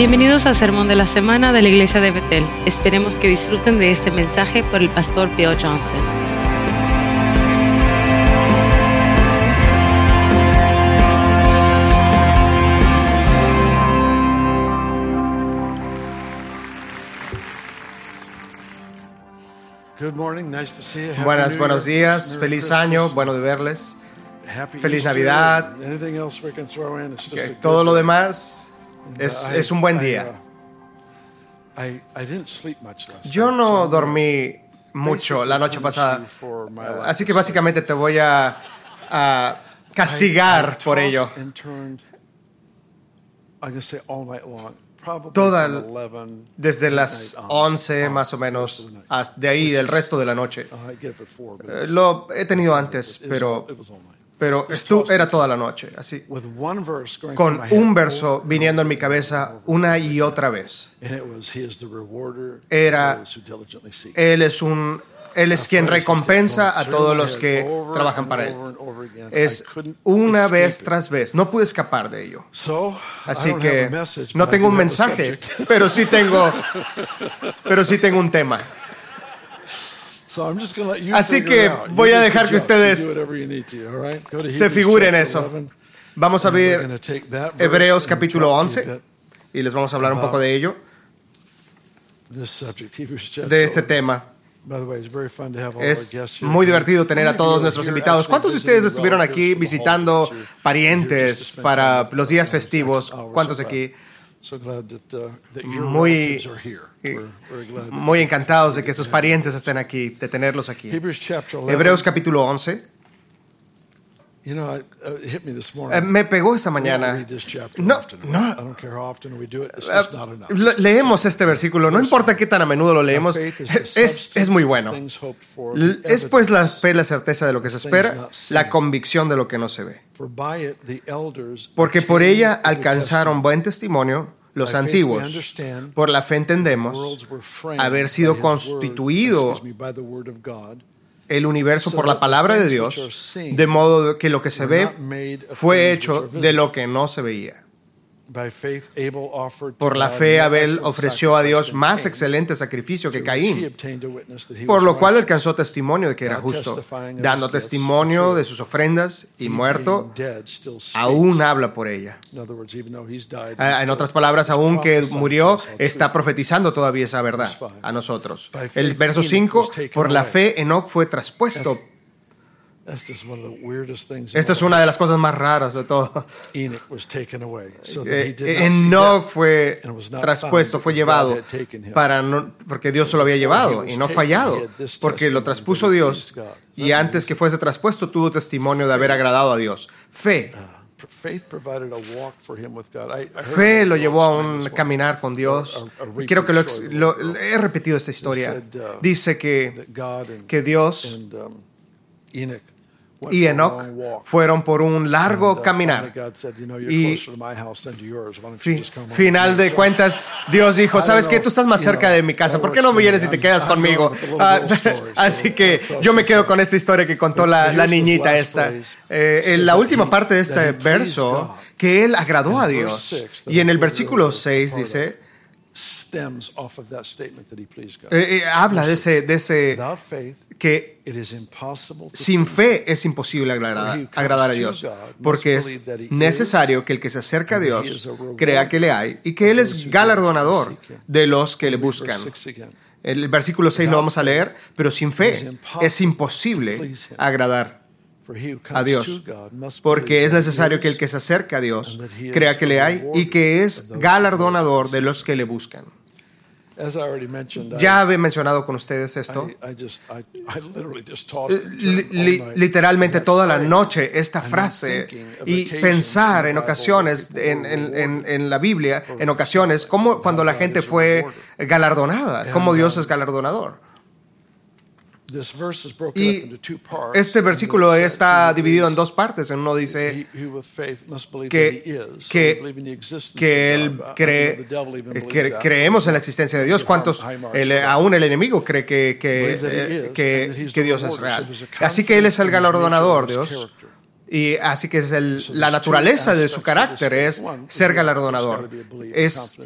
Bienvenidos al Sermón de la Semana de la Iglesia de Betel. Esperemos que disfruten de este mensaje por el pastor Bill Johnson. Good morning, nice to see you. Happy Buenas, buenos días, feliz año, bueno de verles. Feliz. Navidad. Anything else we can throw in? It's just Que a good todo lo demás es, uh, es un buen día. uh, Yo no dormí mucho la noche pasada, así que básicamente te voy a, a castigar por ello. Toda from el- 11 Desde las on, 11 on, más o menos, de ahí del resto de la noche. Uh, Eh, Lo he tenido it's- antes, pero, pero estu- era toda la noche, así. With one verse going Con un verso viniendo en mi cabeza una y otra vez. And it was, "He is the rewarder of Era- Él es un Él es quien recompensa a todos los que trabajan para Él. Es una vez tras vez. No pude escapar de ello. Así que no tengo un mensaje, pero sí tengo, pero sí tengo un tema. Así que voy a dejar que ustedes se figuren eso. Vamos a ver Hebreos capítulo 11 y les vamos a hablar un poco de ello, de este tema. Es muy divertido tener a todos nuestros invitados. ¿Cuántos de ustedes estuvieron aquí visitando parientes para los días festivos? ¿Cuántos aquí? Muy, muy encantados de que sus parientes estén aquí, de tenerlos aquí. Hebreos capítulo 11. Eh, me pegó esta mañana. No, no. Eh, le- leemos este versículo, no importa qué tan a menudo lo leemos, es, es muy bueno. Es pues la fe la certeza de lo que se espera, la convicción de lo que no se ve. Porque por ella alcanzaron buen testimonio los antiguos. Por la fe entendemos haber sido constituido el universo por la palabra de Dios, de modo que lo que se ve fue hecho de lo que no se veía. Por la fe Abel ofreció a Dios más excelente sacrificio que Caín, por lo cual alcanzó testimonio de que era justo, dando testimonio de sus ofrendas y muerto, aún habla por ella. Ah, En otras palabras, aún que murió, está profetizando todavía esa verdad a nosotros. El verso 5, por la fe Enoch fue traspuesto. Esta es una de las cosas más raras de todo. Eh, Enoch fue traspuesto, fue llevado para no, porque Dios se lo había llevado y no fallado, porque lo traspuso Dios y antes que fuese traspuesto tuvo testimonio de haber agradado a Dios. Fe. Fe lo llevó a un caminar con Dios. Quiero que lo, lo- he repetido esta historia. Dice que, que Dios y Enoch fueron por un largo caminar. Y Fi- final de cuentas, Dios dijo, ¿sabes qué? Tú estás más cerca de mi casa, ¿por qué no vienes y te quedas conmigo? Ah, así que yo me quedo con esta historia que contó la, la niñita esta. Eh, en la última parte de este verso, que él agradó a Dios. Y en el versículo 6 dice, eh, eh, habla de ese, de ese que sin fe es imposible agradar, agradar a Dios, porque es necesario que el que se acerca a Dios crea que le hay y que Él es galardonador de los que le buscan. El versículo 6 lo vamos a leer, pero sin fe es imposible agradar a Dios, porque es necesario que el que se acerca a Dios crea que le hay y que es galardonador de los que le buscan. Ya había mencionado con ustedes esto. Eh, li- li- literalmente toda la noche esta frase y pensar en ocasiones en, en- en- en la Biblia, en ocasiones, como cuando la gente fue galardonada, como Dios es galardonador. Y este versículo está dividido en dos partes. En uno dice que, que, que él cree, que creemos en la existencia de Dios. ¿Cuántos? El- aún el enemigo cree que, que, eh, Dios es real. Así que él es el galardonador, Dios. Y así que es el, la naturaleza de su carácter es ser galardonador. Es,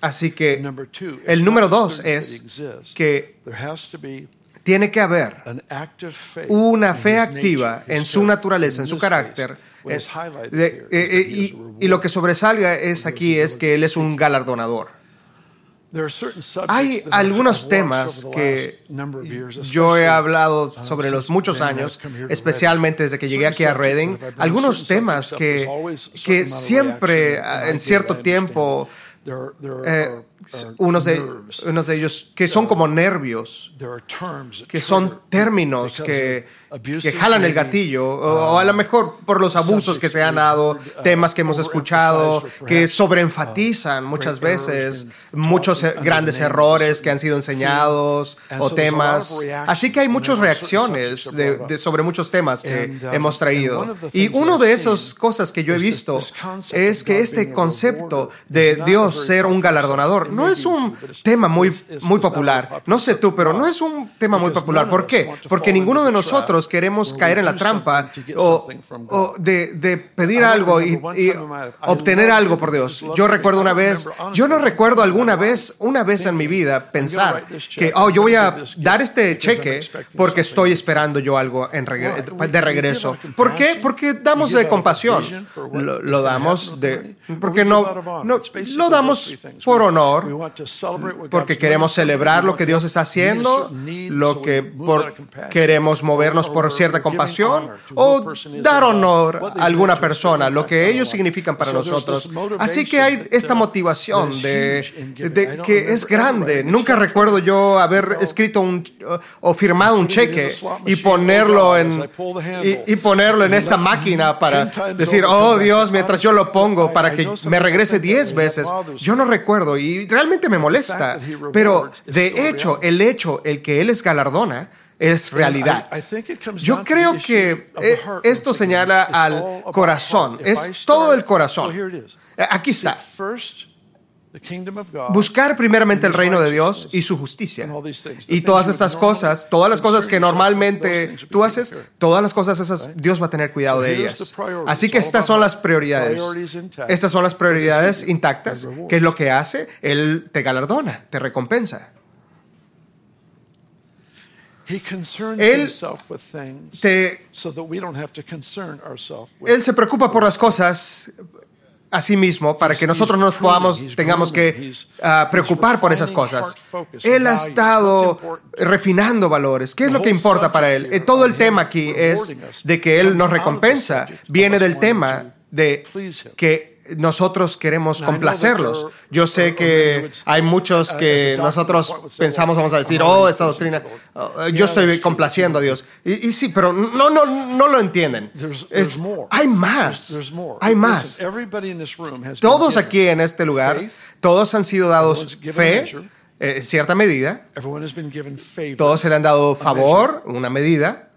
así que el número dos es que tiene que haber una fe activa en su naturaleza, en su carácter. Eh, eh, eh, y, y lo que sobresalga es aquí es que Él es un galardonador. Hay algunos temas que yo he hablado sobre los muchos años, especialmente desde que llegué aquí a Reading, algunos temas que, que siempre en cierto tiempo eh, unos, de, unos de ellos que son como nervios, que son términos que, que jalan el gatillo, o, a lo mejor por los abusos que se han dado, temas que hemos escuchado, que sobreenfatizan muchas veces muchos grandes errores que han sido enseñados o temas. Así que hay muchas reacciones de, sobre muchos temas que hemos traído. Y una de esas cosas que yo he visto es que este concepto de Dios ser un galardonador no es un tema muy, muy popular. No sé tú, pero no es un tema muy popular. ¿Por qué? Porque ninguno de nosotros queremos caer en la trampa o, de, pedir algo y, obtener algo por Dios. Yo recuerdo una vez, yo no recuerdo alguna vez, una vez en mi vida, pensar que, oh, yo voy a dar este cheque porque estoy esperando yo algo en de regreso. ¿Por qué? Porque damos de compasión. Lo, damos de, porque no, no, lo damos por honor porque queremos celebrar lo que Dios está haciendo, lo que por, queremos movernos por cierta compasión o dar honor a alguna persona, lo que ellos significan para nosotros. Así que hay esta motivación de, que es grande. Nunca recuerdo yo haber escrito un, o firmado un cheque y ponerlo en y, ponerlo en esta máquina para decir, oh Dios, mientras yo lo pongo para que me regrese diez veces. Yo no recuerdo y realmente me molesta. Pero de hecho, el hecho, el que Él es galardona, es realidad. Yo creo que eh, esto señala al corazón, es todo el corazón. Eh, aquí está. Buscar primeramente el reino de Dios y su justicia. Y todas estas cosas, todas las cosas que normalmente tú haces, todas las cosas esas, Dios va a tener cuidado de ellas. Así que estas son las prioridades. Estas son las prioridades intactas. ¿Qué es lo que hace? Él te galardona, te recompensa. Él, él se preocupa por las cosas a mismo para que nosotros no nos podamos, tengamos que ah, preocupar por esas cosas. Él ha estado refinando valores. ¿Qué es lo que importa para él? Eh, todo el tema aquí es de que Él nos recompensa. Viene del tema de que nosotros queremos complacerlos. Yo sé que hay muchos que nosotros pensamos, vamos a decir, oh, esta doctrina, oh, yo estoy complaciendo a Dios. Y, sí, pero no, no, no lo entienden. hay más, hay más. Todos aquí en este lugar, todos han sido dados fe, en cierta medida. Todos se le han dado favor, una medida.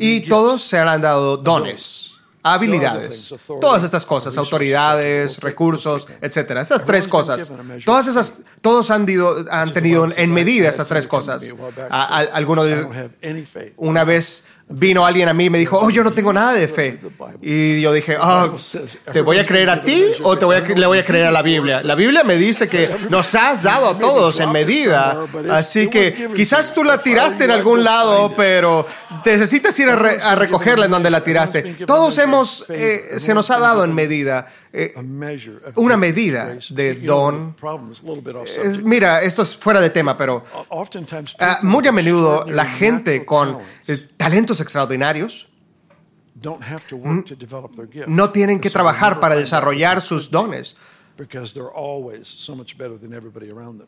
Y todos se le han dado dones habilidades, todas estas cosas, autoridades, recursos, etcétera. Esas tres cosas. Todas esas, todos han, han tenido en medida estas tres cosas. Algunos, una vez vino alguien a mí y me dijo, oh, yo no tengo nada de fe. Y yo dije, oh, ¿te voy a creer a ti o te voy a, le voy a creer a la Biblia? La Biblia me dice que nos has dado a todos en medida. Así que quizás tú la tiraste en algún lado, pero necesitas ir a, recogerla en donde la tiraste. Todos hemos, eh, se nos ha dado en medida. Eh, una medida de don. mira, esto es fuera de tema, pero ah, muy a menudo la gente con eh, talentos extraordinarios no tienen que trabajar para desarrollar sus dones.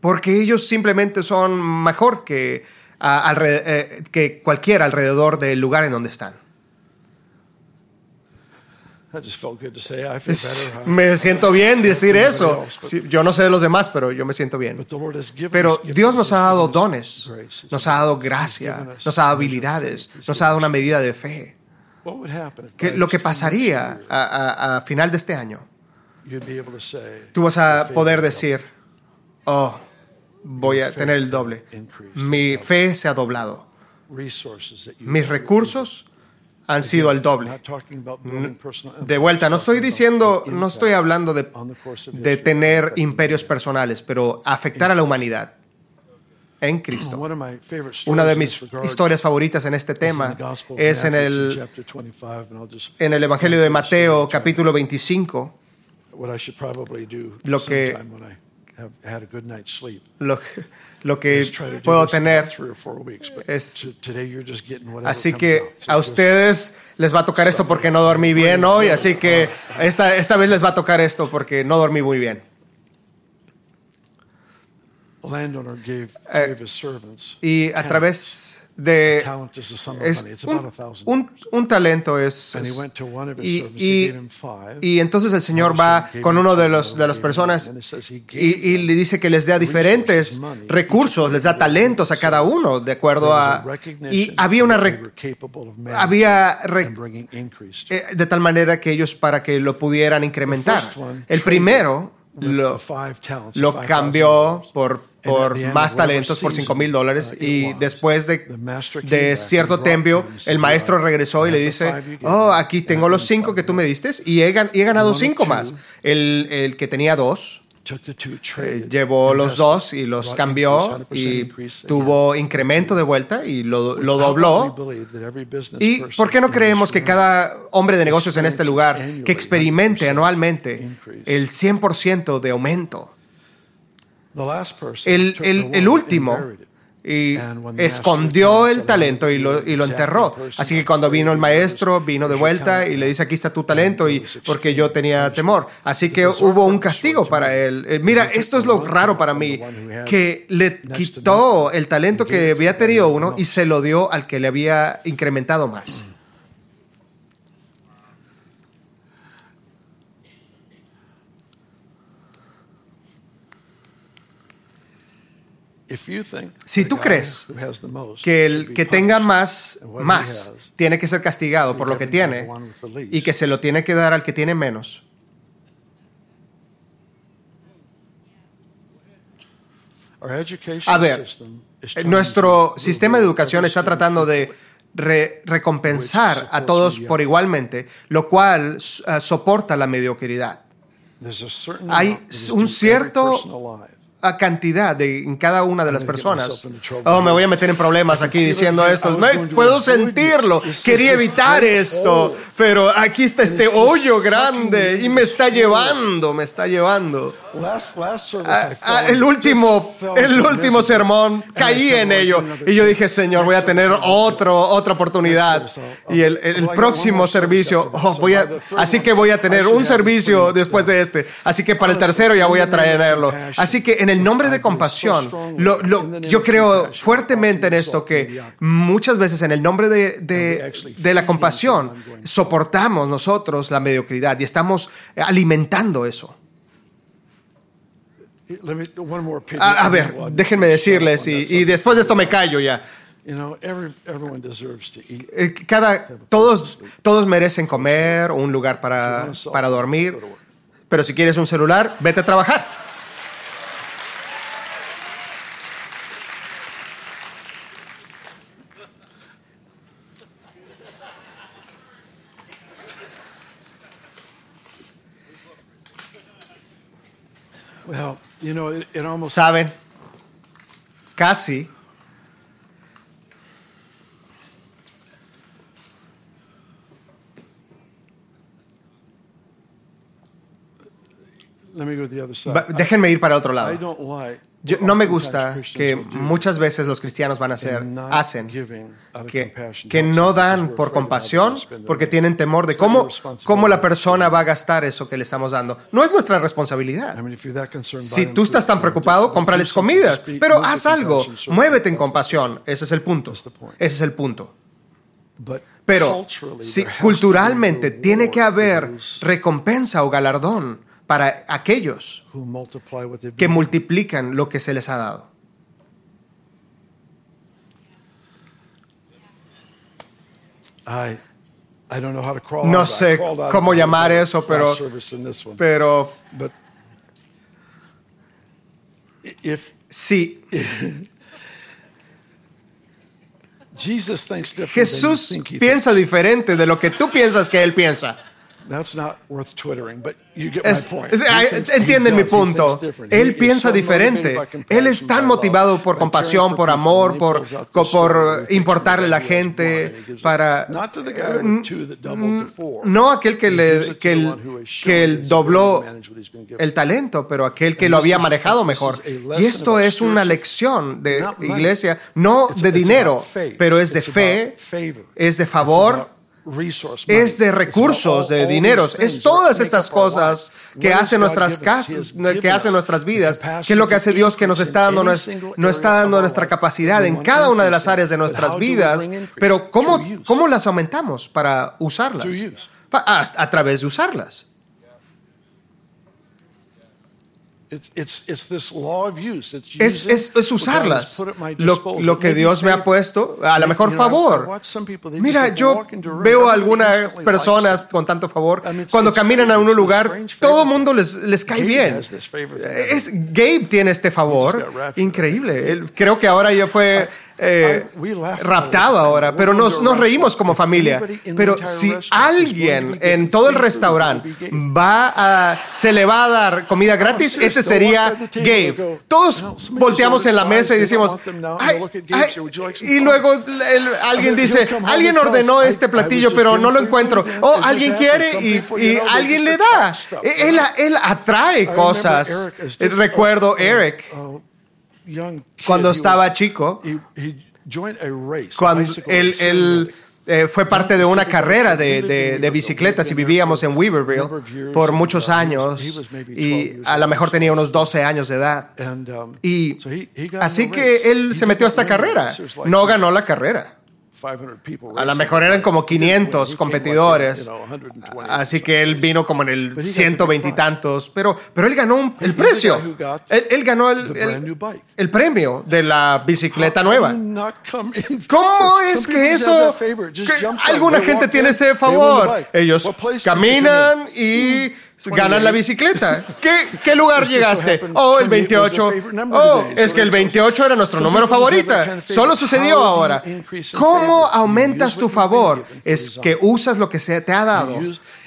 Porque ellos simplemente son mejor que, eh, que cualquiera alrededor del lugar en donde están. Me siento bien decir eso. Yo no sé de los demás, pero yo me siento bien. Pero Dios nos ha dado dones, nos ha dado gracia, nos ha dado habilidades, nos ha dado una medida de fe. lo que pasaría a, a final de este año, tú vas a poder decir, oh, voy a tener el doble. Mi fe se ha doblado. Mis recursos han sido el doble. De vuelta, no estoy diciendo, no estoy hablando de, de tener imperios personales, pero afectar a la humanidad en Cristo. Una de mis historias favoritas en este tema es en el, en el Evangelio de Mateo, capítulo 25. Lo que, lo, lo que puedo tener es... Así que a ustedes les va a tocar esto porque no dormí bien hoy, así que esta, esta vez les va a tocar esto porque no dormí muy bien. Eh, y a través de es un, un, talento es, y, y, y, entonces el Señor va con uno de los de las personas y, y, le dice que les da diferentes recursos, les da talentos a cada uno de acuerdo a y había una había eh, de tal manera que ellos para que lo pudieran incrementar. El primero lo, lo cambió por, por más talentos, por 5 mil dólares. Y después de, de cierto tiempo, el maestro regresó y le dice, oh, aquí tengo los cinco que tú me diste y he, he ganado cinco más. El, el que tenía dos eh, llevó los dos y los cambió y tuvo incremento de vuelta y lo, lo dobló. ¿Y por qué no creemos que cada hombre de negocios en este lugar que experimente anualmente el 100% de aumento? El, el, el último y escondió el talento y lo, y lo enterró. Así que cuando vino el maestro, vino de vuelta y le dice, aquí está tu talento, y porque yo tenía temor. Así que hubo un castigo para él. Eh, mira, esto es lo raro para mí, que le quitó el talento que había tenido uno y se lo dio al que le había incrementado más. Si tú crees que el que tenga más, más, tiene que ser castigado por lo que tiene y que se lo tiene que dar al que tiene menos, A ver, nuestro sistema de educación está tratando de recompensar a todos por igualmente, lo cual uh, soporta la mediocridad. Hay un cierto cantidad de, en cada una de las personas. Oh, me voy a meter en problemas aquí diciendo esto. puedo sentirlo. Quería evitar esto, pero aquí está este hoyo grande y me está llevando, me está llevando. Ah, ah, el último, el último sermón caí en ello. y yo dije, Señor, voy a tener otro, otra oportunidad y el, el próximo servicio, oh, voy a, así que voy a tener un servicio después de este, así que para el tercero ya voy a traerlo. Así que en el nombre de compasión, yo creo fuertemente en esto que muchas veces en el nombre de, de, de la compasión soportamos nosotros la mediocridad y estamos alimentando eso. A, ver, déjenme decirles, y, después de esto me callo ya. Eh, cada, todos, todos merecen comer, un lugar para, para dormir, pero si quieres un celular, vete a trabajar. Saben, casi. Déjenme ir para otro lado no me gusta que muchas veces los cristianos van a hacer, hacen, que, que no dan por compasión porque tienen temor de cómo, cómo la persona va a gastar eso que le estamos dando. No es nuestra responsabilidad. Si tú estás tan preocupado, cómprales comidas, pero haz algo, muévete en compasión. Ese es el punto. Ese es el punto. Pero si culturalmente tiene que haber recompensa o galardón para aquellos que multiplican lo que se les ha dado. No sé cómo llamar eso, pero, pero si Jesús piensa diferente de lo que tú piensas que Él piensa. Entienden mi punto. Él piensa diferente. Él es tan motivado por compasión, por amor, por, por importarle a la gente, para no aquel que le que el, que el dobló el talento, pero aquel que lo había manejado mejor. Y esto es una lección de iglesia, no de dinero, pero es de fe, es de favor es de recursos, de dineros, es todas estas cosas que hacen nuestras casas, que hacen nuestras vidas, que es lo que hace Dios que nos está dando, nos, está dando nuestra capacidad en cada una de las áreas de nuestras vidas, pero ¿cómo, cómo las aumentamos para usarlas? a través de usarlas. Es, es, usarlas. Lo, que Dios me ha puesto a la mejor favor. Mira, yo veo a algunas personas con tanto favor. Cuando caminan a un lugar, todo el mundo les, les cae bien. Es, Gabe tiene este favor. Increíble. Creo que ahora ya fue eh, raptado ahora, pero nos, nos reímos como familia. Pero si alguien en todo el restaurante va a, se le va a dar comida gratis, ese sería Gabe. Todos volteamos en la mesa y decimos, y luego alguien dice, alguien ordenó este platillo, pero no lo encuentro. O oh, alguien quiere y, y alguien le da. Él, él atrae cosas. Recuerdo Eric cuando estaba chico, cuando él, eh, fue parte de una carrera de, de, bicicletas y vivíamos en Weaverville por muchos años y a lo mejor tenía unos 12 años de edad. Um, y así que él se metió a esta carrera. No ganó la carrera. A lo mejor eran como 500 competidores. Así que él vino como en el 120 y tantos. Pero, pero él ganó el precio. Él, ganó el, el, premio de la bicicleta nueva. ¿Cómo es que eso... alguna gente tiene ese favor? Ellos caminan y ganan la bicicleta. ¿Qué, qué lugar llegaste? Oh, el 28. Oh, es que el 28 era nuestro número favorito. Solo sucedió ahora. ¿Cómo aumentas tu favor? Es que usas lo que se te ha dado.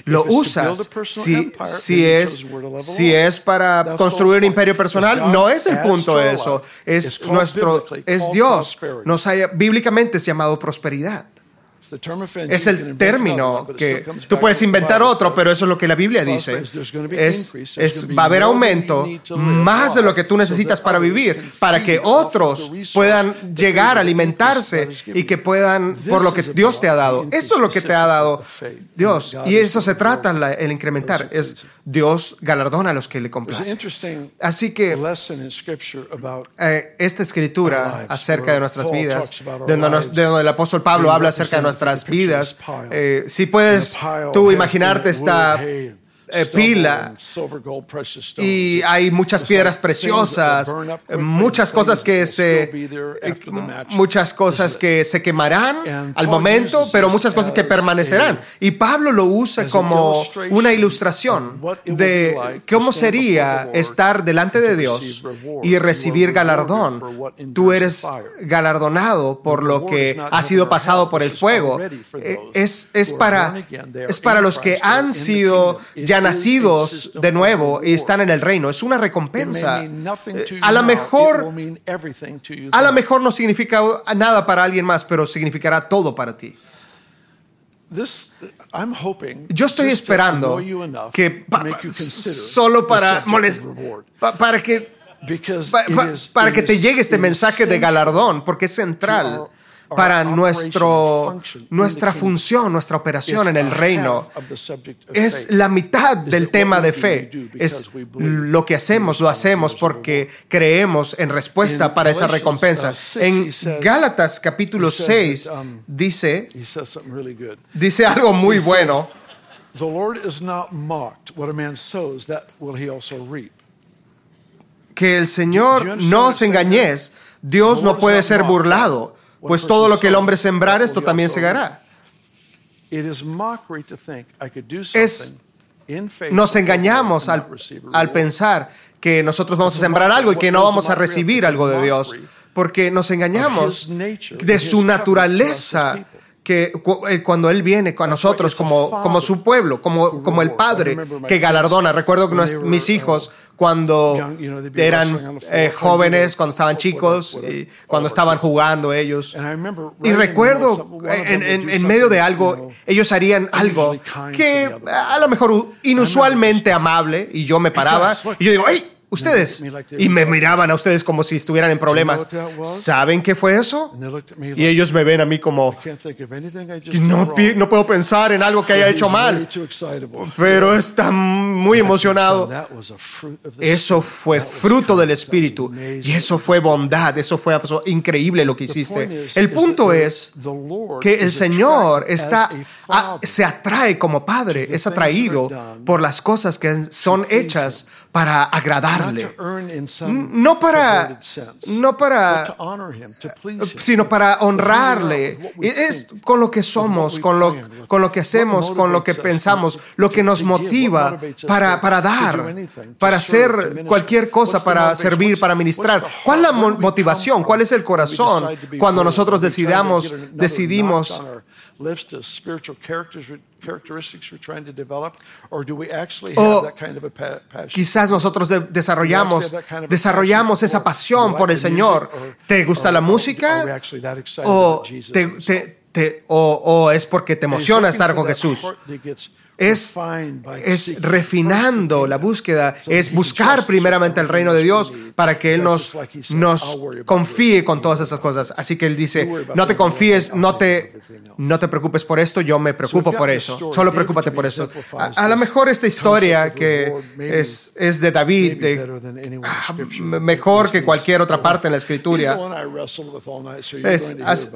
Lo usas si, si, es, si es para construir un imperio personal. No es el punto de eso. Es nuestro, es Dios. Nos haya, bíblicamente es llamado prosperidad. Es el término que tú puedes inventar otro, pero eso es lo que la Biblia dice. Es, va a haber aumento más de lo que tú necesitas para vivir, para que otros puedan llegar a alimentarse y que puedan, por lo que Dios te ha dado. Eso es lo que te ha dado Dios. Y eso se trata el incrementar. Es Dios galardona a los que le complacen. Así que eh, esta escritura acerca de nuestras vidas, de donde, el apóstol Pablo habla acerca de nuestras vidas, eh, si puedes tú imaginarte esta eh, pila. y hay muchas piedras preciosas, muchas cosas que se muchas cosas que se quemarán al momento, pero muchas cosas que permanecerán. Y Pablo lo usa como una ilustración de cómo sería estar delante de Dios y recibir galardón. Tú eres galardonado por lo que ha sido pasado por el fuego. Eh, es, es, para, es para los que han sido ya nacidos de nuevo y están en el reino. Es una recompensa. Eh, a lo mejor, a lo mejor no significa nada para alguien más, pero significará todo para ti. Yo estoy esperando que solo para para que para que te llegue este mensaje de galardón, porque es central para nuestro, nuestra función, nuestra operación en el reino. Es la mitad del tema de fe. Es lo que hacemos, lo hacemos porque creemos en respuesta para esa recompensa. En Gálatas capítulo 6 um, dice, dice algo muy bueno. Que el Señor no se engañes, Dios no puede ser burlado pues todo lo que el hombre sembrar, esto también segará. Es, nos engañamos al, al pensar que nosotros vamos a sembrar algo y que no vamos a recibir algo de Dios. porque nos engañamos de su naturaleza que eh, cuando Él viene a nosotros como, como su pueblo, como, como el Padre que galardona. Recuerdo que mis hijos cuando eran eh, jóvenes, cuando estaban chicos, y cuando estaban jugando ellos. Y recuerdo en, en, medio de algo, ellos harían algo que a lo mejor inusualmente amable y yo me paraba y yo digo, ¡ay! Ustedes. Y me miraban a ustedes como si estuvieran en problemas. ¿Saben qué fue eso? Y ellos me ven a mí como, no, no puedo pensar en algo que haya hecho mal. Pero está muy emocionado. Eso fue fruto del Espíritu. Y eso fue bondad. Eso fue increíble lo que hiciste. El punto es que el Señor está, se atrae como Padre, es atraído por las cosas que son hechas para No para, no para, sino para honrarle. Es con lo que somos, con lo, con lo que hacemos, con lo que pensamos, lo que nos motiva para, para dar, para hacer cualquier cosa, para servir, para ministrar. ¿Cuál es la motivación? ¿Cuál es el corazón cuando nosotros decidamos, decidimos quizás nosotros desarrollamos, desarrollamos esa pasión por el Señor. ¿Te gusta la música? ¿O, o es porque te emociona estar con Jesús? Es, es refinando la búsqueda, es buscar primeramente el reino de Dios para que Él nos, nos confíe con todas esas cosas. Así que Él dice, no te confíes, no te, no te preocupes por esto, yo me preocupo por eso. Solo preocúpate por eso. A, lo mejor esta historia que es, es de David, ah, mejor que cualquier otra parte en la escritura.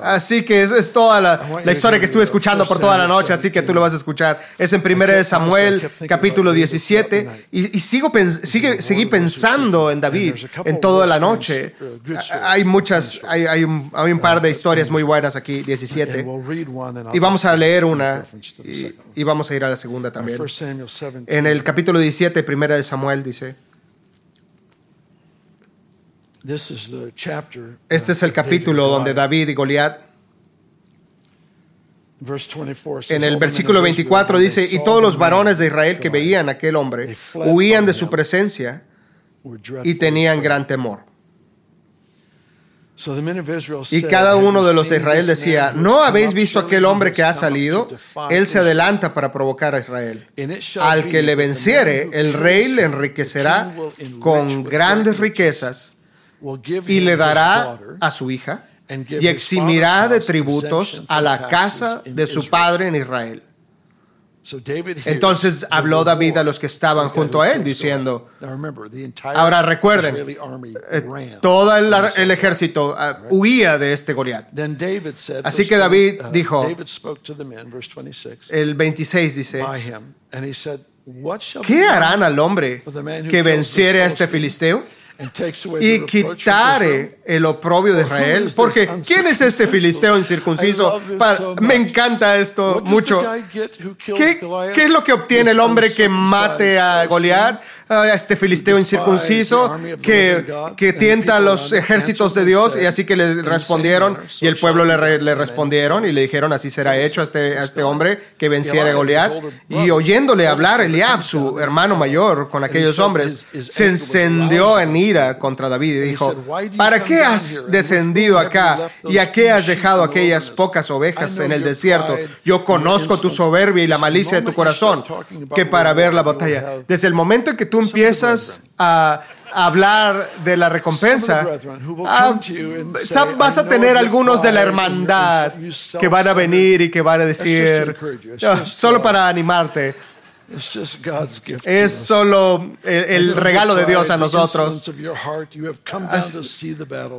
así que es, es toda la, la historia que estuve escuchando por toda la noche, así que tú lo vas a escuchar. Es en Primera de Samuel, capítulo 17, y, sigo sigue, seguí pensando en David en toda la noche. Hay muchas, hay, hay, un, hay un par de historias muy buenas aquí, 17. Y vamos a leer una y, vamos a ir a la segunda también. En el capítulo 17, Primera de Samuel, dice. Este es el capítulo donde David y Goliat en el versículo 24 dice, y todos los varones de Israel que veían a aquel hombre huían de su presencia y tenían gran temor. Y cada uno de los de Israel decía, ¿no habéis visto aquel hombre que ha salido? Él se adelanta para provocar a Israel. Al que le venciere, el rey le enriquecerá con grandes riquezas y le dará a su hija y eximirá de tributos a la casa de su padre en Israel. Entonces habló David a los que estaban junto a él diciendo, ahora recuerden, eh, todo el, ejército ah, huía de este Goliat. Así que David uh, dijo, el 26 dice, ¿qué harán al hombre que venciere a este filisteo? Y quitare el oprobio de Israel. Porque, ¿quién es este filisteo incircunciso? Me encanta esto mucho. ¿Qué, ¿Qué, es lo que obtiene el hombre que mate a Goliat? A este filisteo incircunciso que, que tienta a los ejércitos de Dios y así que le respondieron y el pueblo le, le respondieron y le dijeron así será hecho a este, a este hombre que venciera a Goliat. y oyéndole hablar Eliab, su hermano mayor, con aquellos hombres, se encendió en ira contra David y dijo, ¿para qué has descendido acá y a qué has dejado aquellas pocas ovejas en el desierto? Yo conozco tu soberbia y la malicia de tu corazón que para ver la batalla. Desde el momento en que tú empiezas a hablar de la recompensa, ah, vas a tener algunos de la hermandad que van a venir y que van a decir, solo para animarte, es solo el, regalo de Dios a nosotros.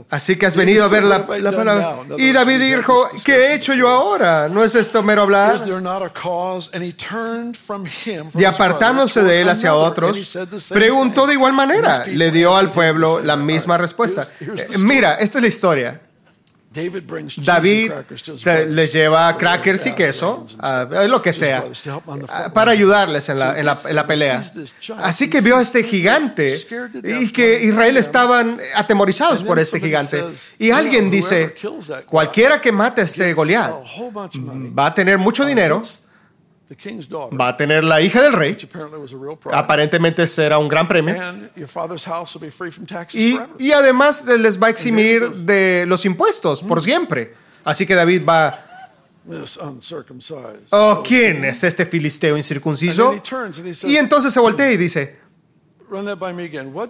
Así, que has venido a ver la, palabra. Y David dijo, ¿qué he hecho yo ahora? ¿No es esto mero hablar? Y apartándose de él hacia otros, preguntó de igual manera. Le dio al pueblo la misma respuesta. Eh, mira, esta es la historia. David les lleva crackers y queso, lo que sea, para ayudarles en la, en, la, en la, pelea. Así que vio a este gigante y que Israel estaban atemorizados por este gigante. Y alguien dice, cualquiera que mate a este Goliat va a tener mucho dinero va a tener la hija del rey. Aparentemente será un gran premio. Y, y, además les va a eximir de los impuestos por siempre. Así que David va... Oh, ¿quién es este filisteo incircunciso? Y entonces se voltea y dice,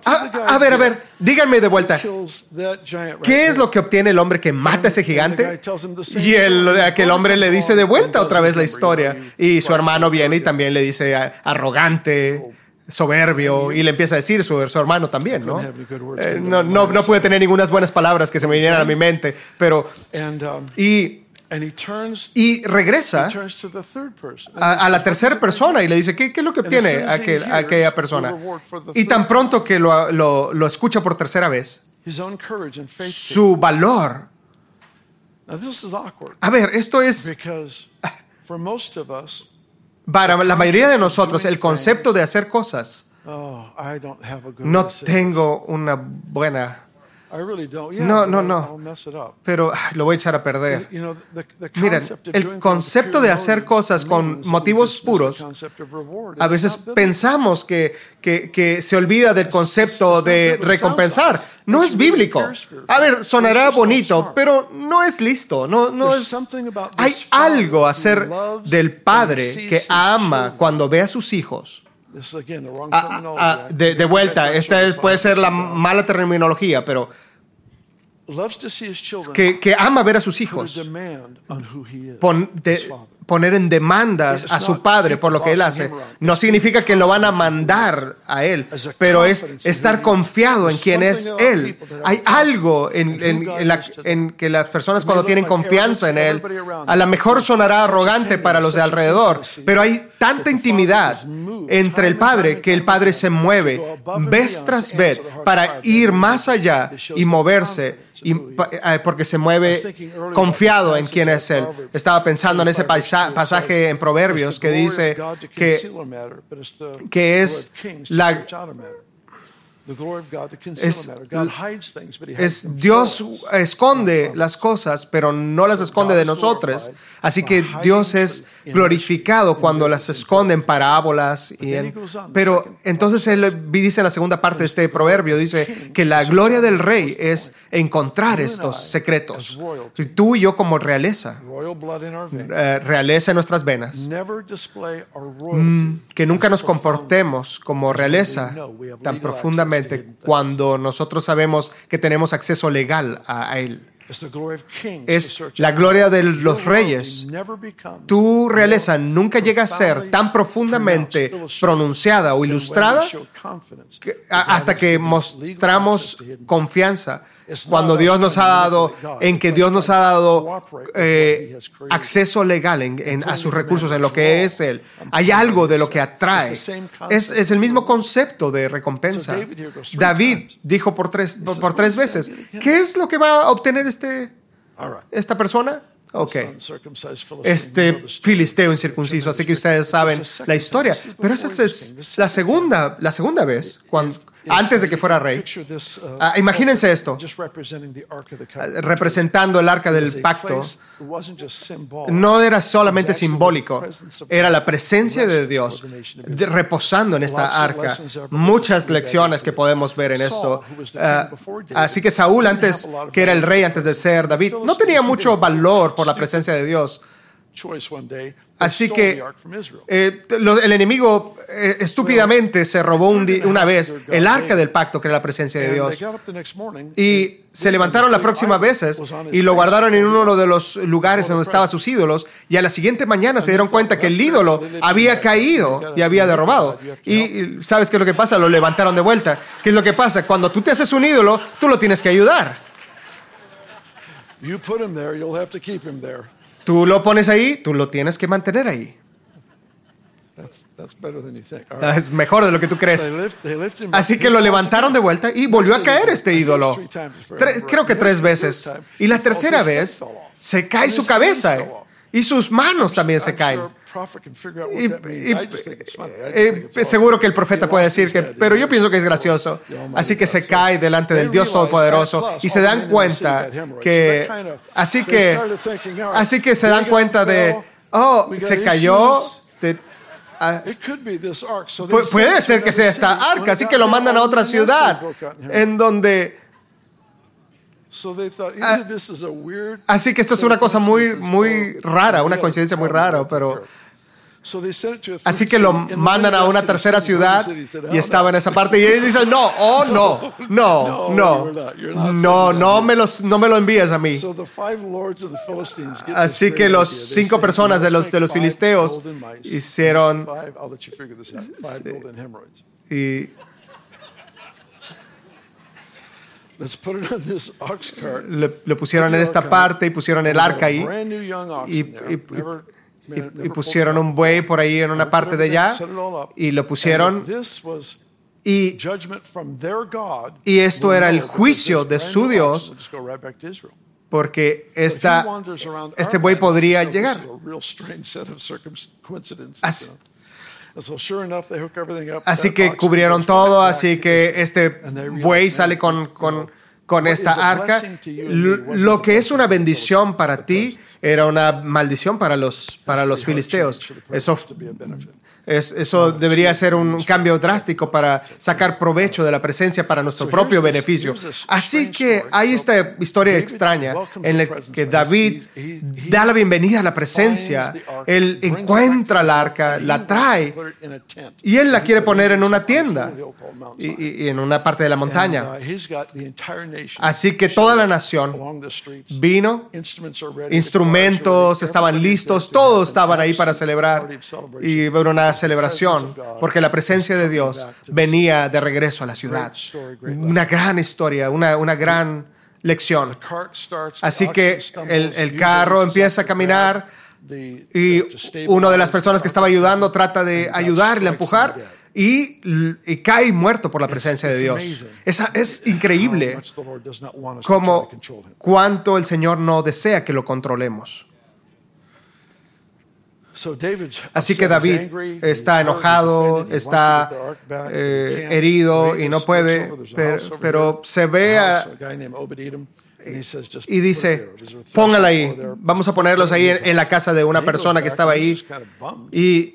Ah, a ver, a ver, díganme de vuelta. ¿Qué es lo que obtiene el hombre que mata a ese gigante? Y el, aquel hombre le dice de vuelta otra vez la historia. Y su hermano viene y también le dice arrogante, soberbio, y le empieza a decir su, su hermano también, ¿no? Eh, no, no, no pude tener ninguna buenas palabras que se me vinieran a mi mente, pero... Um, y y regresa a, la tercera persona y le dice, ¿qué, qué es lo que obtiene aquel, aquella persona? Y tan pronto que lo, lo, lo escucha por tercera vez, su valor. A ver, esto es... Para la mayoría de nosotros, el concepto de hacer cosas, oh, no tengo una buena no, no, no. Pero lo voy a echar a perder. Miren, el concepto de hacer cosas con motivos puros, a veces pensamos que, que, se olvida del concepto de recompensar. No es bíblico. A ver, sonará bonito, pero no es listo. No, no es, hay algo a hacer del padre que ama cuando ve a sus hijos. Ah, ah, ah, de, de, vuelta, esta puede ser la mala terminología, pero que, que ama ver a sus hijos, Pon, de, poner en demanda a su padre por lo que él hace. No significa que lo van a mandar a él, pero es estar confiado en quién es él. Hay algo en, en, que las personas cuando tienen confianza en él, a lo mejor sonará arrogante para los de alrededor, pero hay tanta intimidad entre el padre que el padre se mueve vez tras vez para ir más allá y moverse y, eh, porque se mueve confiado en quién es él. Estaba pensando en ese pasaje en Proverbios que dice que, que es la es, Dios esconde las cosas, pero no las esconde de nosotros. Así que Dios es glorificado cuando las esconde en parábolas. Y en, pero entonces Él dice en la segunda parte de este proverbio, dice que la gloria del rey es encontrar estos secretos. Tú y yo como realeza, eh, realeza en nuestras venas, mm, que nunca nos comportemos como realeza tan profundamente cuando nosotros sabemos que tenemos acceso legal a, Él. Es la gloria de los reyes. Tu realeza nunca llega a ser tan profundamente pronunciada o ilustrada hasta que mostramos confianza cuando Dios nos ha dado, en que Dios nos ha dado eh, acceso legal en, a sus recursos, en lo que es Él. Hay algo de lo que atrae. Es, es el mismo concepto de recompensa. David dijo por tres, por, tres veces, ¿qué es lo que va a obtener este, esta persona? Ok. Este filisteo incircunciso, así que ustedes saben la historia. Pero esa es la segunda, la segunda vez cuando, antes de que fuera rey. Uh, ah, imagínense esto, ah, representando el arca del pacto. No era solamente simbólico, era la presencia de Dios reposando en esta arca. Muchas lecciones que podemos ver en esto. Ah, así que Saúl, antes que era el rey, antes de ser David, no tenía mucho valor por la presencia de Dios. Así que eh, el enemigo eh, estúpidamente se robó una vez el arca del pacto, que era la presencia de Dios. Y se levantaron las próximas veces y lo guardaron en uno de los lugares donde estaban sus ídolos. Y a la siguiente mañana se dieron cuenta que el ídolo había caído y había derrobado. Y ¿sabes qué es lo que pasa? Lo levantaron de vuelta. ¿Qué es lo que pasa? Cuando tú te haces un ídolo, tú lo tienes que ayudar. Tú lo pones ahí, tú lo tienes que mantener ahí. Es mejor de lo que tú crees. Así que lo levantaron de vuelta y volvió a caer este ídolo. creo que tres veces. Y la tercera vez se cae su cabeza y sus manos también se caen. Seguro que el profeta puede decir que, pero yo pienso que es gracioso. Así que se cae delante del Dios Todopoderoso y se dan cuenta que, así que, así que se dan cuenta de, oh, se cayó. Ah, puede ser que sea esta arca, así que lo mandan a otra ciudad en donde Ah, así que esto es una cosa muy, muy rara, una coincidencia muy rara, pero... Así que lo mandan a una tercera ciudad y estaba en esa parte y él dice, no, oh no, no, no, no, no me, los, no me lo envíes a mí. Así que los cinco personas de los, de los filisteos hicieron... Y le, pusieron en esta parte y pusieron el arca ahí. Y, pusieron un buey por ahí en una parte de allá. Y lo pusieron. Y, y esto era el juicio de su Dios porque esta, este buey podría llegar. Así que cubrieron todo, así que este buey sale con, con, con esta arca. Lo que es una bendición para ti era una maldición para los, para los filisteos. Eso eso debería ser un cambio drástico para sacar provecho de la presencia para nuestro propio beneficio. Así que hay esta historia extraña en la que David da la bienvenida a la presencia. Él encuentra la arca, la trae y él la quiere poner en una tienda y, en una parte de la montaña. Así que toda la nación vino, instrumentos estaban listos, todos estaban ahí para celebrar y ver una celebración porque la presencia de Dios venía de regreso a la ciudad. Una gran historia, una, una gran lección. Así que el, el carro empieza a caminar y una de las personas que estaba ayudando trata de ayudarle a empujar y, y, cae muerto por la presencia de Dios. Esa, es increíble como cuánto el Señor no desea que lo controlemos. Así que David está enojado, está eh, herido y no puede, pero, se ve a, y dice, póngala ahí, vamos a ponerlos ahí en, la casa de una persona que estaba ahí. Y,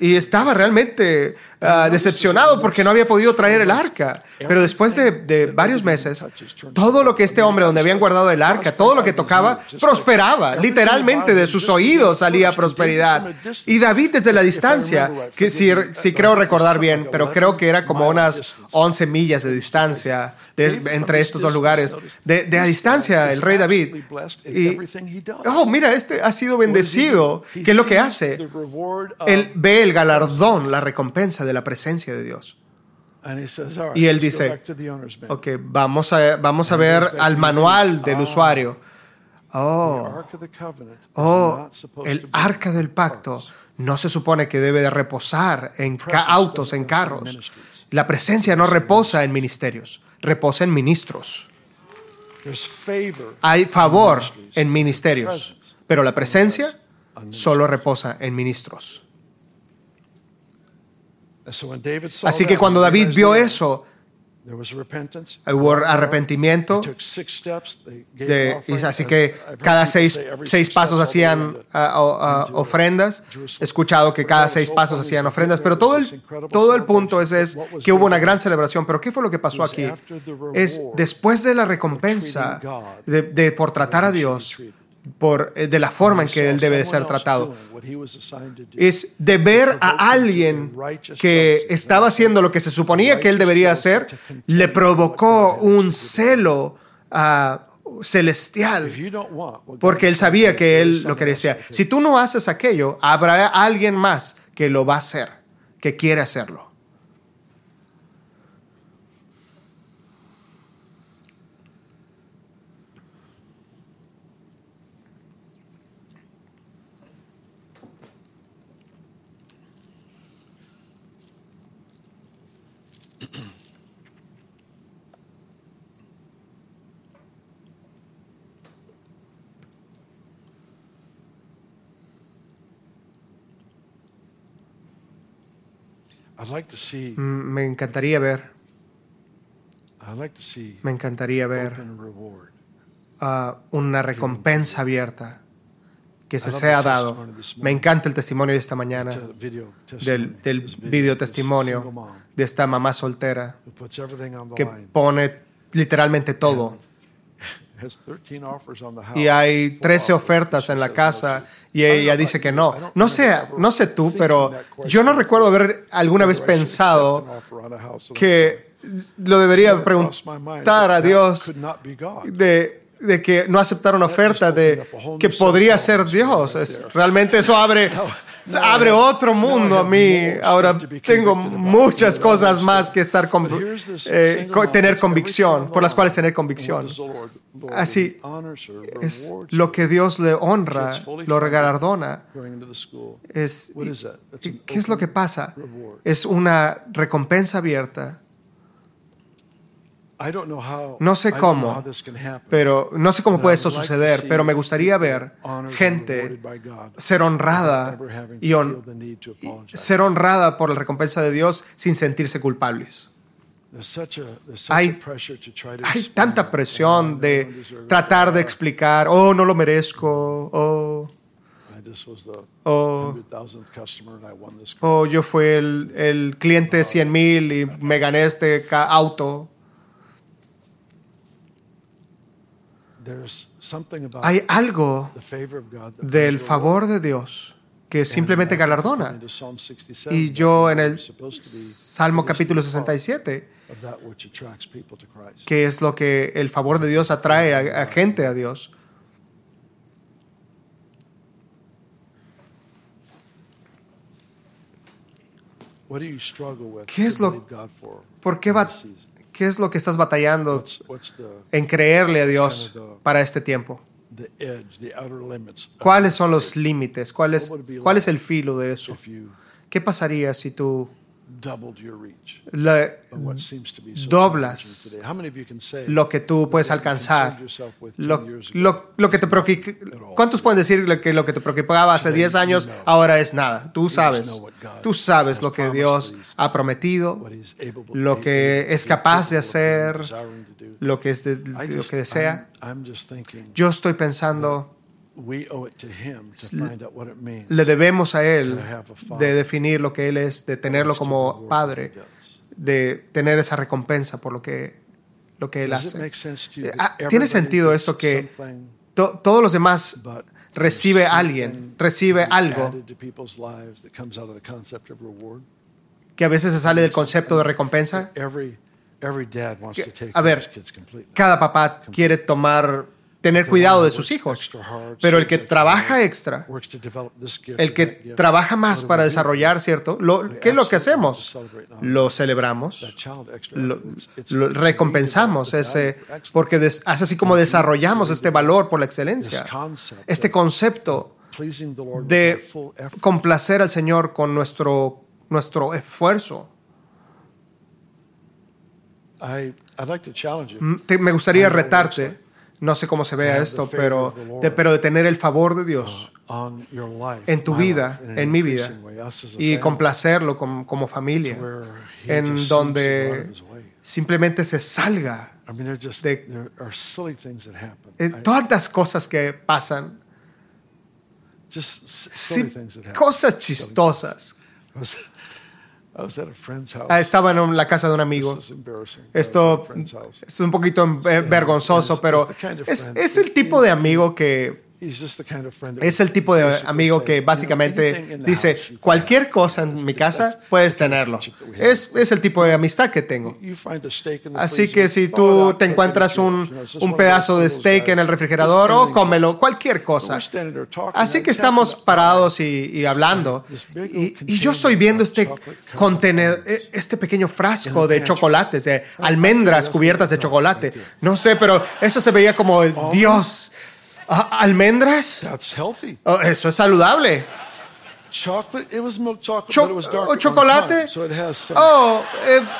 y estaba realmente ah, decepcionado porque no había podido traer el arca. Pero después de, varios meses, todo lo que este hombre donde habían guardado el arca, todo lo que tocaba, prosperaba. Literalmente de sus oídos salía prosperidad. Y David desde la distancia, que si, si creo recordar bien, pero creo que era como unas 11 millas de distancia entre estos dos lugares, de, a distancia, el rey David. Y, oh, mira, este ha sido bendecido. ¿Qué es lo que hace? Él ve el galardón, la recompensa de la presencia de Dios. Y él dice, ok, vamos a, vamos a ver al manual del usuario. Oh, oh, el arca del pacto no se supone que debe de reposar en autos, en carros. La presencia no reposa en ministerios reposa en ministros. Hay favor en ministerios, pero la presencia solo reposa en ministros. Así que cuando David vio eso, Hubo arrepentimiento. así que cada seis, seis pasos hacían ah, ah, ofrendas. He escuchado que cada seis pasos hacían ofrendas, pero todo el, todo el punto es, es que hubo una gran celebración. Pero ¿qué fue lo que pasó aquí? Es después de la recompensa de por tratar a Dios, por, eh, de la forma en que él debe de ser tratado. Es de ver a alguien que estaba haciendo lo que se suponía que él debería hacer, le provocó un celo ah, celestial, porque él sabía que él lo quería hacer. Si tú no haces aquello, habrá alguien más que lo va a hacer, que quiere hacerlo. Me encantaría ver. Me encantaría ver uh, una recompensa abierta que se sea dado. Me encanta el testimonio de esta mañana, del, del video testimonio de esta mamá soltera que pone literalmente todo. Y hay 13 ofertas en la casa. y ella dice que no. No sé, no sé tú, pero yo no recuerdo haber alguna vez pensado que lo debería preguntar a Dios de de que no aceptaron oferta de que podría ser Dios. realmente eso abre, abre otro mundo a mí. Ahora tengo muchas cosas más que estar eh, tener convicción, por las cuales tener convicción. Así es lo que Dios le honra, lo regalardona. Es, ¿Qué es lo que pasa? Es una recompensa abierta no sé cómo, pero no sé cómo puede esto suceder, pero me gustaría ver gente ser honrada y, ser honrada por la recompensa de Dios sin sentirse culpables. Hay, hay tanta presión de tratar de explicar, oh, no lo merezco, oh, oh, oh yo fui el, el cliente 100 mil y me gané este auto. Hay algo del favor de Dios que simplemente galardona. Y yo en el Salmo capítulo 67, que es lo que el favor de Dios atrae a, gente a Dios. ¿Qué es lo, ¿Por qué va, ¿Qué es lo que estás batallando en creerle a Dios para este tiempo? ¿Cuáles son los límites? ¿Cuál es, ¿Cuál es el filo de eso? ¿Qué pasaría si tú doblas lo que tú puedes alcanzar, lo, que te ¿Cuántos pueden decir que lo que te preocupaba hace 10 años ahora es nada? Tú sabes, tú sabes lo que Dios ha prometido, lo que es capaz de hacer, lo que, es lo que desea. Yo estoy pensando le debemos a Él de definir lo que Él es, de tenerlo como Padre, de tener esa recompensa por lo que, lo que Él hace. Eh, ah, ¿Tiene sentido esto que todos los demás recibe alguien, recibe algo que a veces se sale del concepto de recompensa? a ver, cada papá quiere tomar tener cuidado de sus hijos. Pero el que trabaja extra, el que trabaja más para desarrollar, ¿cierto? Lo, ¿Qué es lo que hacemos? Lo celebramos, lo, recompensamos, ese, porque es así como desarrollamos este valor por la excelencia. Este concepto de complacer al Señor con nuestro, nuestro esfuerzo. Me gustaría retarte no sé cómo se vea esto, pero de, pero de tener el favor de Dios en tu vida, en mi vida, y complacerlo como, como familia, en donde simplemente se salga de todas las cosas que pasan, cosas chistosas Ah, estaba en la casa de un amigo. Esto es un poquito vergonzoso, pero es, es el tipo de amigo que es el tipo de amigo que básicamente dice, cualquier cosa en mi casa puedes tenerlo. Es, es el tipo de amistad que tengo. Así que si tú te encuentras un, un pedazo de steak en el refrigerador, o cómelo, cualquier cosa. Así que estamos parados y, hablando. Y, y, yo estoy viendo este contenedor, e, este pequeño frasco de chocolates, de almendras cubiertas de chocolate. No sé, pero eso se veía como Dios. Ah, ¿Almendras? That's healthy. Oh, eso es saludable. o chocolate. oh,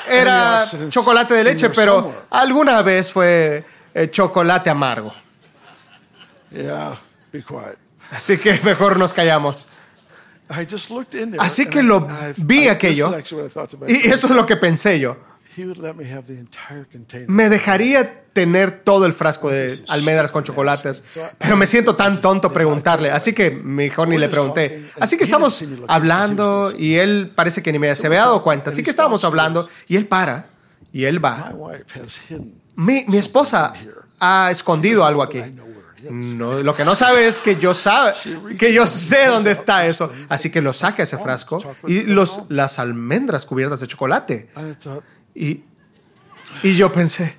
era chocolate de leche, pero alguna vez fue eh, chocolate amargo. Así que mejor nos callamos. Así que lo vi aquello y eso es lo que pensé yo. Me dejaría tener todo el frasco de almendras con chocolates, pero me siento tan tonto preguntarle, así que mejor ni le pregunté. Así que estamos hablando y él parece que ni me se había dado cuenta, así que estábamos hablando y él para y él va. Mi, mi esposa ha escondido algo aquí. No, lo que no sabe es que yo sabe, que yo sé dónde está eso. Así que lo saca ese frasco y los, las almendras cubiertas de chocolate. Y, y yo pensé,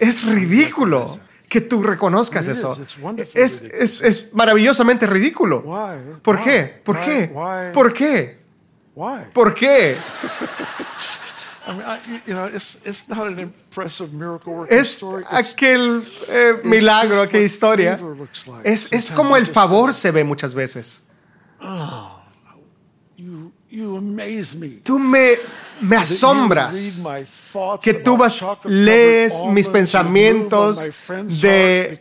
es ridículo que tú reconozcas eso. Es, es, es maravillosamente ridículo. ¿Por qué? ¿Por qué? ¿Por qué? ¿Por qué? Es aquel eh, milagro, aquella historia. Es, es como el favor se ve muchas veces. Oh. Tú me me asombras que tú vas, lees mis pensamientos de,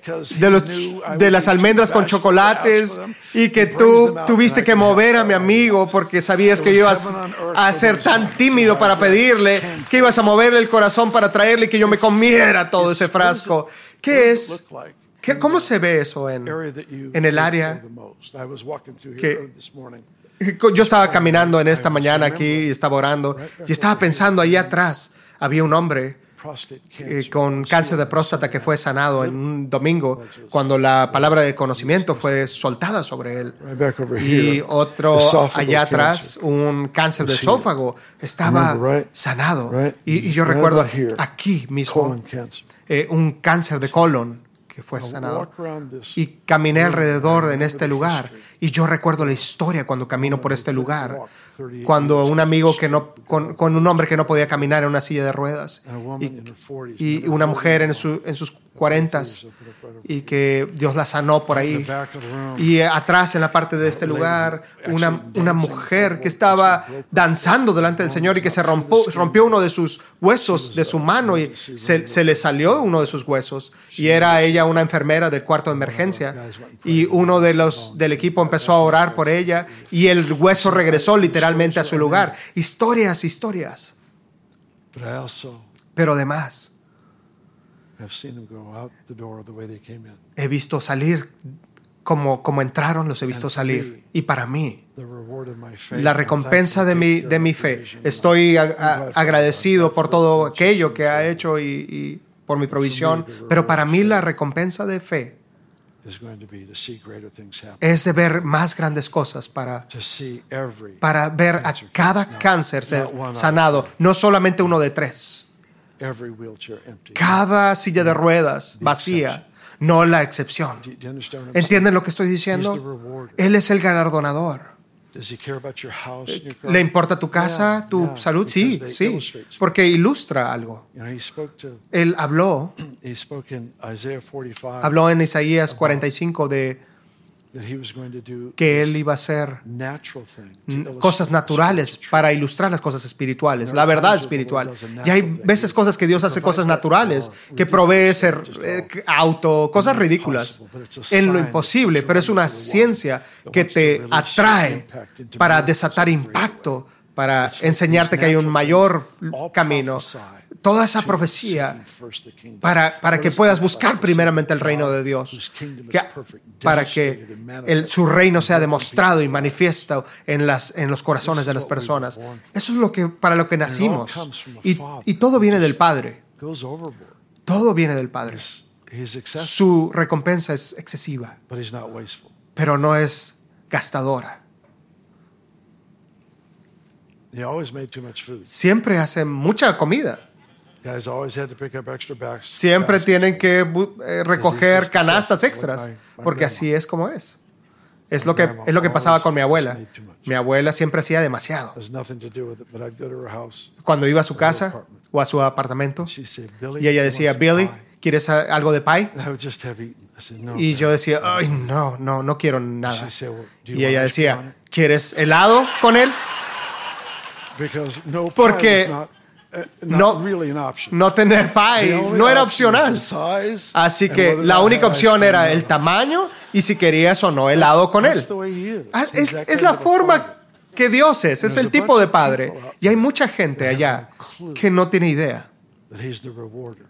de, las almendras con chocolates y que tú tuviste que mover a mi amigo porque sabías que ibas a ser tan tímido para pedirle, que ibas a moverle el corazón para traerle y que yo me comiera todo ese frasco. ¿Qué es? ¿Qué, ¿Cómo se ve eso en, en el área que yo estaba caminando en esta mañana aquí y estaba orando y estaba pensando ahí atrás. Había un hombre eh, con cáncer de próstata que fue sanado en un domingo cuando la palabra de conocimiento fue soltada sobre él. Y otro allá atrás, un cáncer de esófago, estaba sanado. Y, yo recuerdo aquí mismo eh, un cáncer de colon que fue sanado. Y caminé alrededor en este lugar. Y yo recuerdo la historia cuando camino por este lugar. Cuando un amigo que no, con, un hombre que no podía caminar en una silla de ruedas. Y, una mujer en, su, en sus cuarentas y que Dios la sanó por ahí. Y atrás en la parte de este lugar, una, una mujer que estaba danzando delante del Señor y que se rompió, rompió uno de sus huesos de su mano y se, se le salió uno de sus huesos. Y era ella una enfermera del cuarto de emergencia. Y uno de los del equipo empezó a orar por ella y el hueso regresó literalmente a su lugar. Historias, historias. Pero además, He visto salir como, como entraron, los he visto salir. Y para mí, la recompensa de mi, de mi fe, estoy agradecido por todo aquello que ha hecho y, por mi provisión, pero para mí la recompensa de fe es de ver más grandes cosas para, para ver a cada cáncer sanado, no solamente uno de tres. Cada silla de ruedas vacía, no la excepción. ¿Entienden lo que estoy diciendo? Él es el galardonador. ¿Le importa tu casa, tu salud? Sí, sí, porque ilustra algo. Él habló, habló en Isaías 45 de que él iba a hacer cosas naturales para ilustrar las cosas espirituales, la verdad espiritual. Y hay veces cosas que Dios hace cosas naturales, que provee ser eh, auto, cosas ridículas. en lo imposible, pero es una ciencia que te atrae para desatar impacto, para enseñarte que hay un mayor camino toda esa profecía para, para que puedas buscar primeramente el reino de Dios, para que el, su reino sea demostrado y manifiesto en, las, en los corazones de las personas. Eso es lo que, para lo que nacimos. Y, y todo viene del Padre. Todo viene del Padre. Su recompensa es excesiva, pero no es gastadora. Siempre hace mucha comida. Siempre tienen que eh, recoger canastas extras, porque así es como es. Es lo, que, es lo que pasaba con mi abuela. Mi abuela siempre hacía demasiado. Cuando iba a su casa o a su apartamento, y ella decía, Billy, ¿quieres algo de pie? Y yo decía, ay, no, no, no quiero nada. Y ella decía, ¿quieres helado con él? Porque no, no tener pie no era opcional. Así que la única opción era el tamaño y si querías o no helado con él. Ah, es, es la forma que Dios es, es el tipo de padre. Y hay mucha gente allá que no tiene idea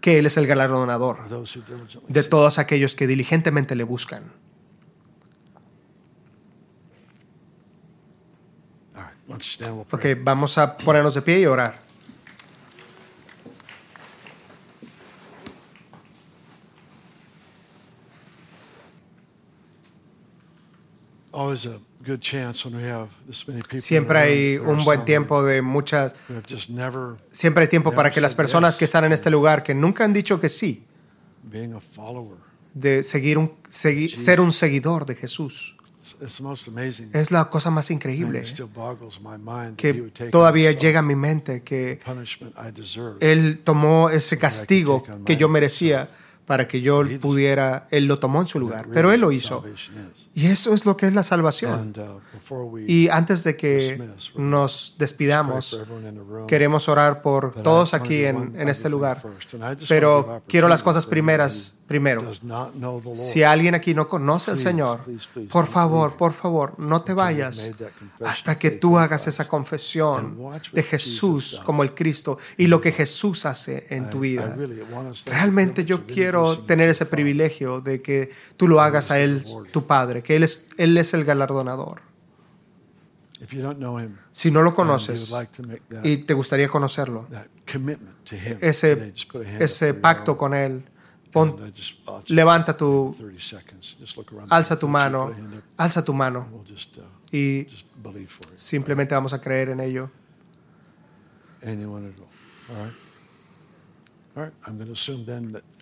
que Él es el galardonador de todos aquellos que diligentemente le buscan. Ok, vamos a ponernos de pie y orar. Siempre hay un buen tiempo de muchas... Siempre hay tiempo para que las personas que están en este lugar, que nunca han dicho que sí, de seguir un, seguir, ser un seguidor de Jesús. Es la cosa más increíble que todavía llega a mi mente que Él tomó ese castigo que yo merecía para que yo pudiera, Él lo tomó en su lugar, pero Él lo hizo. Y eso es lo que es la salvación. Uh, y antes de que nos despidamos, queremos orar por todos aquí en, en este lugar, pero quiero las cosas primeras primero. Si alguien aquí no conoce al Señor, por favor, por favor, no te vayas hasta que tú hagas esa confesión de Jesús como el Cristo y lo que Jesús hace en tu vida. Realmente yo quiero tener ese privilegio de que tú lo hagas a Él, tu Padre, que Él es, él es el galardonador. Si no lo conoces y te gustaría conocerlo, ese, ese pacto con Él, levanta tu, alza tu mano, alza tu mano. Y simplemente vamos a creer en ello.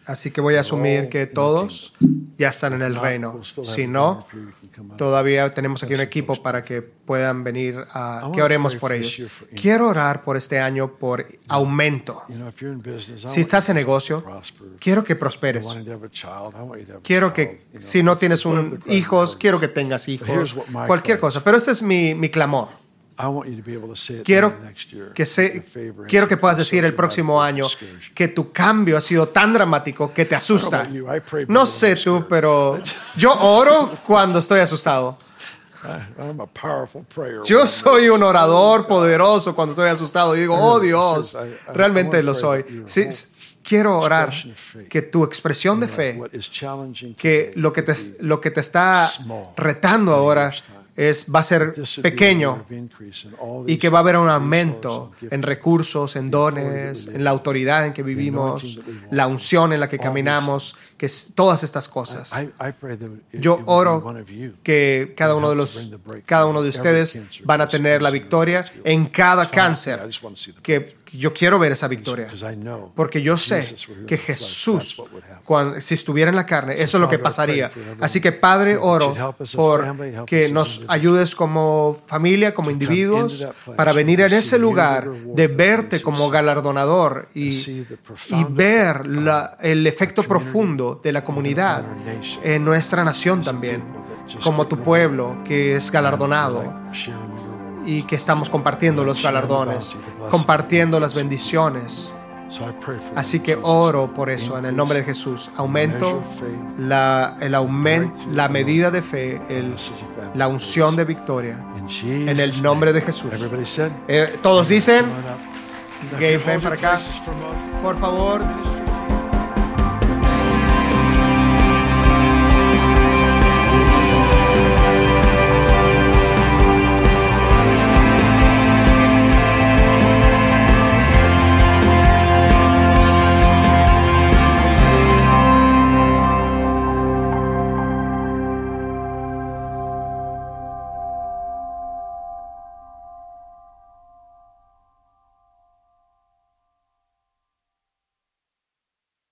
Así que voy a asumir que todos ya están en el reino. Si no, todavía tenemos aquí un equipo para que puedan venir a que oremos por ellos. Quiero orar por este año por aumento. Si estás en negocio, quiero que prosperes. Quiero que si no tienes un hijos, quiero que tengas hijos. Cualquier cosa. Pero este es mi, mi clamor. Quiero que, quiero que puedas decir el próximo año que tu cambio ha sido tan dramático que te asusta. No sé tú, pero yo oro cuando estoy asustado. Yo soy un orador poderoso cuando estoy asustado digo, oh Dios, realmente lo soy. quiero orar que tu expresión de fe, que lo que te, lo que te está retando ahora, es, va a ser pequeño y que va a haber un aumento en recursos, en dones, en la autoridad en que vivimos, la unción en la que caminamos, que todas estas cosas. Yo oro que cada uno de los cada uno de ustedes van a tener la victoria en cada cáncer que yo quiero ver esa victoria. Porque yo sé que Jesús, cuando, si estuviera en la carne, eso es lo que pasaría. Así que Padre, oro por que nos ayudes como familia, como individuos, para venir en ese lugar de verte como galardonador y, y ver la, el efecto profundo de la comunidad en nuestra nación también, como tu pueblo que es galardonado y que estamos compartiendo los galardones, compartiendo las bendiciones. Así que oro por eso en el nombre de Jesús. Aumento la, el aumento, la medida de fe, el, la unción de victoria en el nombre de Jesús. Eh, todos dicen, ven para acá. Por favor,